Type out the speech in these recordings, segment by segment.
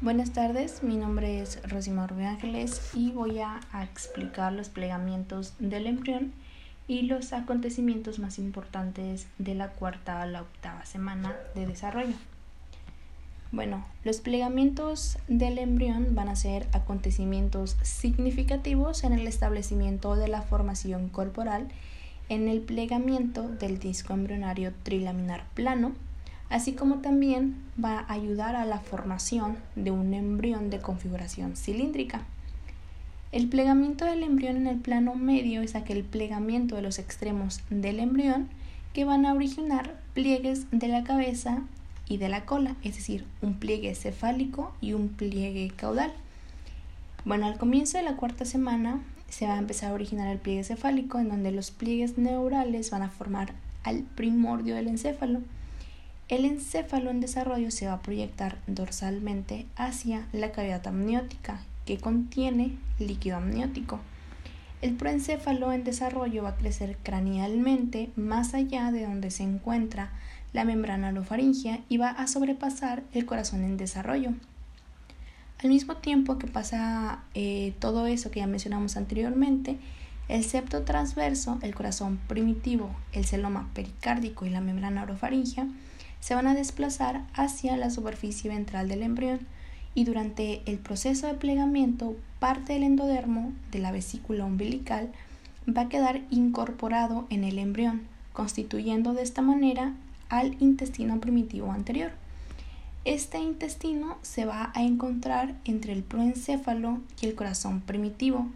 Buenas tardes, mi nombre es Rosimar Ángeles y voy a, a, explicar los plegamientos del embrión y los acontecimientos más importantes de la cuarta a la octava semana de desarrollo. Bueno, los plegamientos del embrión van a ser acontecimientos significativos en el establecimiento de la formación corporal en el plegamiento del disco embrionario trilaminar plano, así como también va a ayudar a la formación de un embrión de configuración cilíndrica. El plegamiento del embrión en el plano medio es aquel plegamiento de los extremos del embrión que van a originar pliegues de la cabeza y de la cola, es decir, un pliegue cefálico y un pliegue caudal. Bueno, al comienzo de la cuarta semana se va a empezar a originar el pliegue cefálico, en donde los pliegues neurales van a formar al primordio del encéfalo. El encéfalo en desarrollo se va a proyectar dorsalmente hacia la cavidad amniótica, que contiene líquido amniótico. El proencéfalo en desarrollo va a crecer cranealmente más allá de donde se encuentra la membrana orofaringea y va a sobrepasar el corazón en desarrollo. Al mismo tiempo que pasa eh, todo eso que ya mencionamos anteriormente, el septo transverso, el corazón primitivo, el celoma pericárdico y la membrana orofaringea se van a desplazar hacia la superficie ventral del embrión y durante el proceso de plegamiento parte del endodermo de la vesícula umbilical va a quedar incorporado en el embrión, constituyendo de esta manera al intestino primitivo anterior. Este intestino se va a encontrar entre el proencéfalo y el corazón primitivo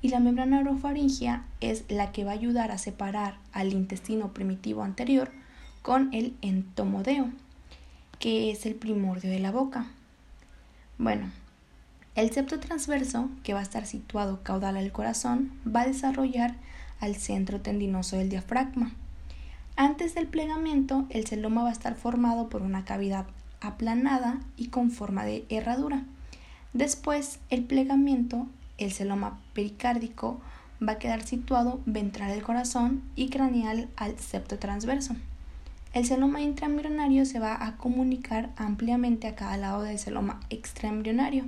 y la membrana orofaringea es la que va a ayudar a separar al intestino primitivo anterior con el entomodeo, que es el primordio de la boca. Bueno, el septo transverso, que va a estar situado caudal al corazón, va a desarrollar al centro tendinoso del diafragma. Antes del plegamiento, el celoma va a estar formado por una cavidad aplanada y con forma de herradura. Después, el plegamiento, el celoma pericárdico, va a quedar situado ventral del corazón y craneal al septo transverso. El celoma intraembrionario se va a comunicar ampliamente a cada lado del celoma extraembrionario.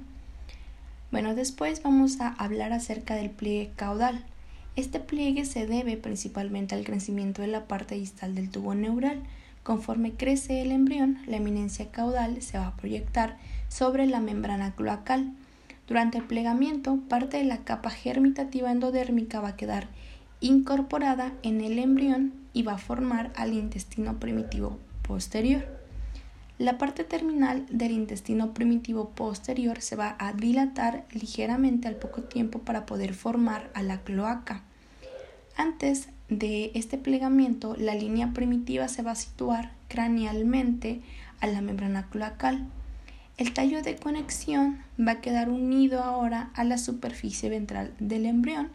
Bueno, después vamos a hablar acerca del pliegue caudal. Este pliegue se debe principalmente al crecimiento de la parte distal del tubo neural. Conforme crece el embrión, la eminencia caudal se va a proyectar sobre la membrana cloacal. Durante el plegamiento, parte de la capa germitativa endodérmica va a quedar incorporada en el embrión y va a formar al intestino primitivo posterior. La parte terminal del intestino primitivo posterior se va a dilatar ligeramente al poco tiempo para poder formar a la cloaca. Antes de este plegamiento, la línea primitiva se va a situar cranealmente a la membrana cloacal. El tallo de conexión va a quedar unido ahora a la superficie ventral del embrión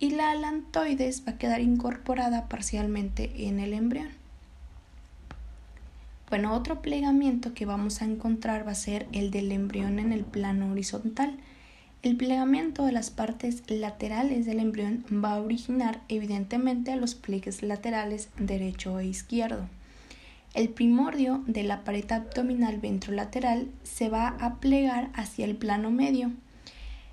y la alantoides va a quedar incorporada parcialmente en el embrión. Bueno, otro plegamiento que vamos a encontrar va a ser el del embrión en el plano horizontal. El plegamiento de las partes laterales del embrión va a originar evidentemente a los pliegues laterales derecho e izquierdo. El primordio de la pared abdominal ventrolateral se va a plegar hacia el plano medio,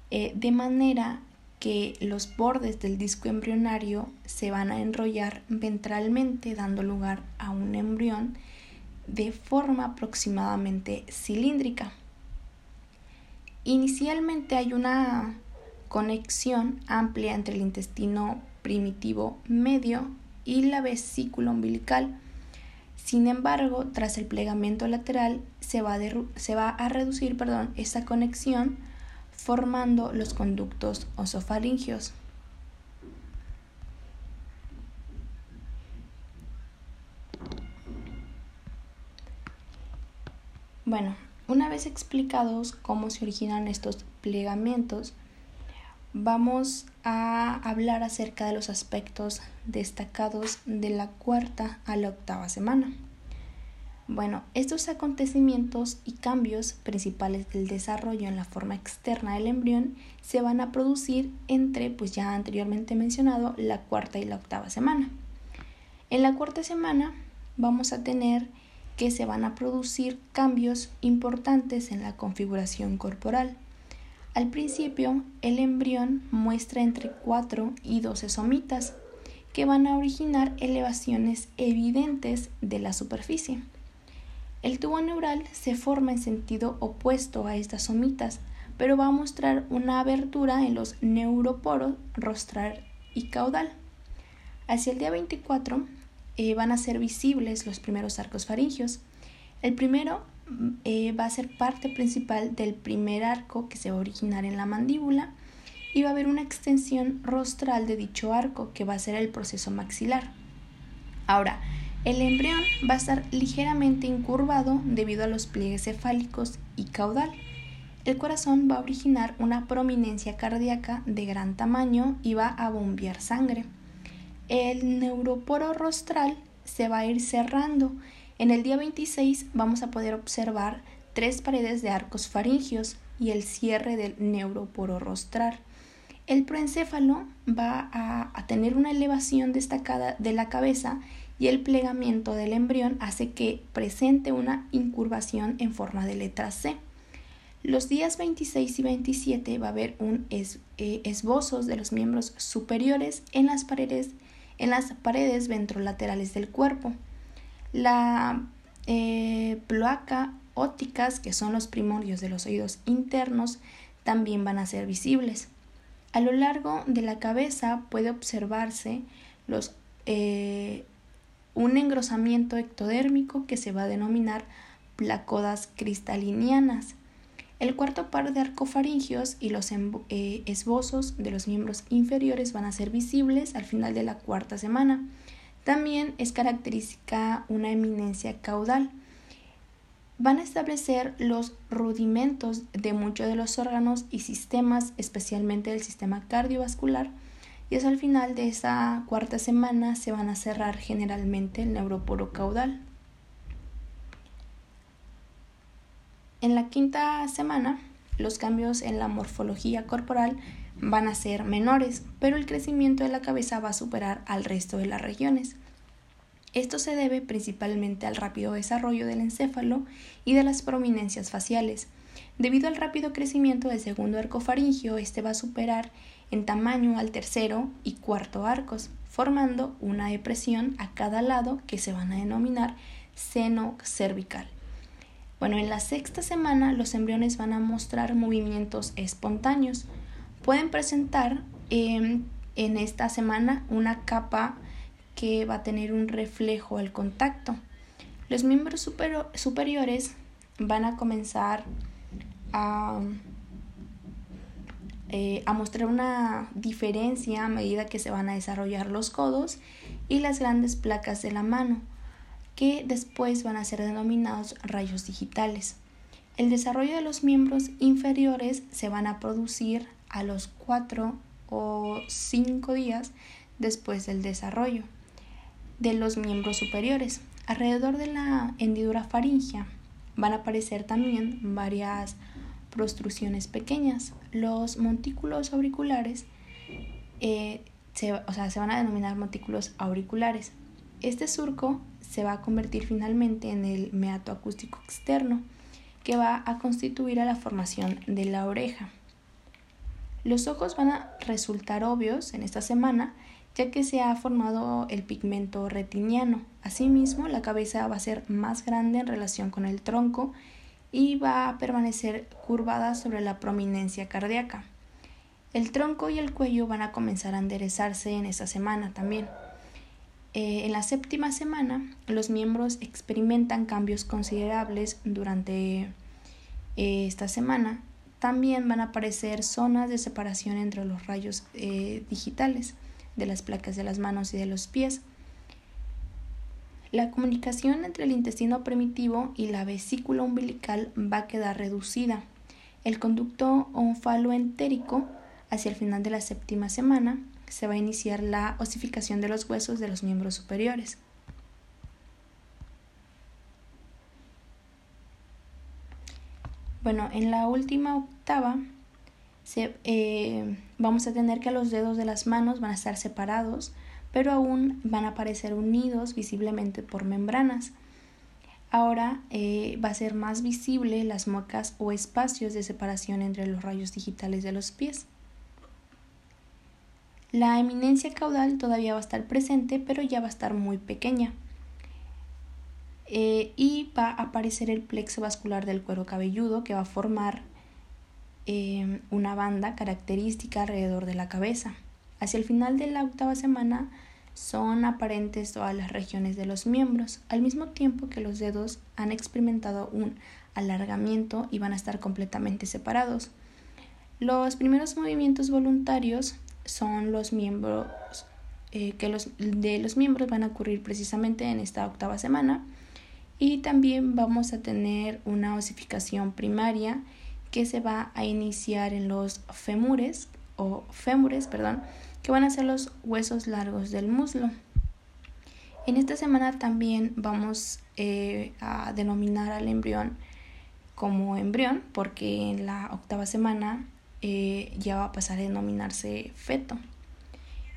eh, de manera que los bordes del disco embrionario se van a enrollar ventralmente, dando lugar a un embrión de forma aproximadamente cilíndrica. Inicialmente hay una conexión amplia entre el intestino primitivo medio y la vesícula umbilical. Sin embargo, tras el plegamento lateral se va, se va a reducir perdón, esa conexión formando los conductos osofaringios. Bueno, una vez explicados cómo se originan estos plegamientos, vamos a hablar acerca de los aspectos destacados de la cuarta a la octava semana. Bueno, estos acontecimientos y cambios principales del desarrollo en la forma externa del embrión se van a producir entre, pues ya anteriormente mencionado, la cuarta y la octava semana. En la cuarta semana vamos a tener que se van a producir cambios importantes en la configuración corporal. Al principio, el embrión muestra entre 4 y 12 somitas, que van a originar elevaciones evidentes de la superficie. El tubo neural se forma en sentido opuesto a estas somitas, pero va a mostrar una abertura en los neuroporos rostral y caudal. Hacia el día 24 eh, van a ser visibles los primeros arcos faringios. El primero eh, va a ser parte principal del primer arco que se va a originar en la mandíbula y va a haber una extensión rostral de dicho arco que va a ser el proceso maxilar. Ahora, el embrión va a estar ligeramente incurvado debido a los pliegues cefálicos y caudal. El corazón va a originar una prominencia cardíaca de gran tamaño y va a bombear sangre. El neuroporo rostral se va a ir cerrando. En el día 26 vamos a poder observar tres paredes de arcos faringios y el cierre del neuroporo rostral. El proencéfalo va a, tener una elevación destacada de la cabeza y el plegamiento del embrión hace que presente una incurvación en forma de letra C. Los días 26 y 27 va a haber un eh, esbozos de los miembros superiores en las paredes, en las paredes ventrolaterales del cuerpo. La eh, ploaca ópticas, que son los primorios de los oídos internos, también van a ser visibles. A lo largo de la cabeza puede observarse los, eh, un engrosamiento ectodérmico que se va a denominar placodas cristalinianas. El cuarto par de arcofaringios y los eh, esbozos de los miembros inferiores van a ser visibles al final de la cuarta semana. También es característica una eminencia caudal van a establecer los rudimentos de muchos de los órganos y sistemas, especialmente del sistema cardiovascular, y es al final de esa cuarta semana se van a cerrar generalmente el neuroporo caudal. En la quinta semana, los cambios en la morfología corporal van a ser menores, pero el crecimiento de la cabeza va a superar al resto de las regiones. Esto se debe principalmente al rápido desarrollo del encéfalo y de las prominencias faciales. Debido al rápido crecimiento del segundo arco faringio, este va a superar en tamaño al tercero y cuarto arcos, formando una depresión a cada lado que se van a denominar seno cervical. Bueno, en la sexta semana los embriones van a mostrar movimientos espontáneos. Pueden presentar em, en esta semana una capa que va a tener un reflejo al contacto. Los miembros superiores van a comenzar a, eh, a mostrar una diferencia a medida que se van a desarrollar los codos y las grandes placas de la mano, que después van a ser denominados rayos digitales. El desarrollo de los miembros inferiores se van a producir a los 4 o 5 días después del desarrollo de los miembros superiores. Alrededor de la hendidura faringea van a aparecer también varias prostrucciones pequeñas. Los montículos auriculares, eh, se, o sea, se van a denominar montículos auriculares. Este surco se va a convertir finalmente en el meato acústico externo, que va a constituir a la formación de la oreja. Los ojos van a resultar obvios en esta semana ya que se ha formado el pigmento retiniano. Asimismo, la cabeza va a ser más grande en relación con el tronco y va a permanecer curvada sobre la prominencia cardíaca. El tronco y el cuello van a comenzar a enderezarse en esta semana también. Eh, en la séptima semana, los miembros experimentan cambios considerables durante eh, esta semana. También van a aparecer zonas de separación entre los rayos eh, digitales de las placas de las manos y de los pies. La comunicación entre el intestino primitivo y la vesícula umbilical va a quedar reducida. El conducto onfaloentérico, hacia el final de la séptima semana, se va a iniciar la osificación de los huesos de los miembros superiores. Bueno, en la última octava eh, vamos a tener que los dedos de las manos van a estar separados, pero aún van a aparecer unidos visiblemente por membranas. Ahora eh, va a ser más visible las muecas o espacios de separación entre los rayos digitales de los pies. La eminencia caudal todavía va a estar presente, pero ya va a estar muy pequeña. Eh, y va a aparecer el plexo vascular del cuero cabelludo que va a formar eh, una banda característica alrededor de la cabeza. Hacia el final de la octava semana son aparentes todas las regiones de los miembros, al mismo tiempo que los dedos han experimentado un alargamiento y van a estar completamente separados. Los primeros movimientos voluntarios son los miembros eh, que los, de los miembros van a ocurrir precisamente en esta octava semana y también vamos a tener una osificación primaria que se va a iniciar en los fémures o fémures, perdón, que van a ser los huesos largos del muslo. En esta semana también vamos eh, a denominar al embrión como embrión porque en la octava semana eh, ya va a pasar a denominarse feto.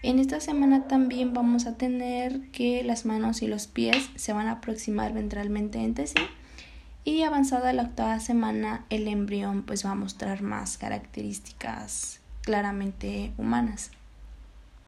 En esta semana también vamos a tener que las manos y los pies se van a aproximar ventralmente entre sí y avanzada la octava semana el embrión pues va a mostrar más características claramente humanas.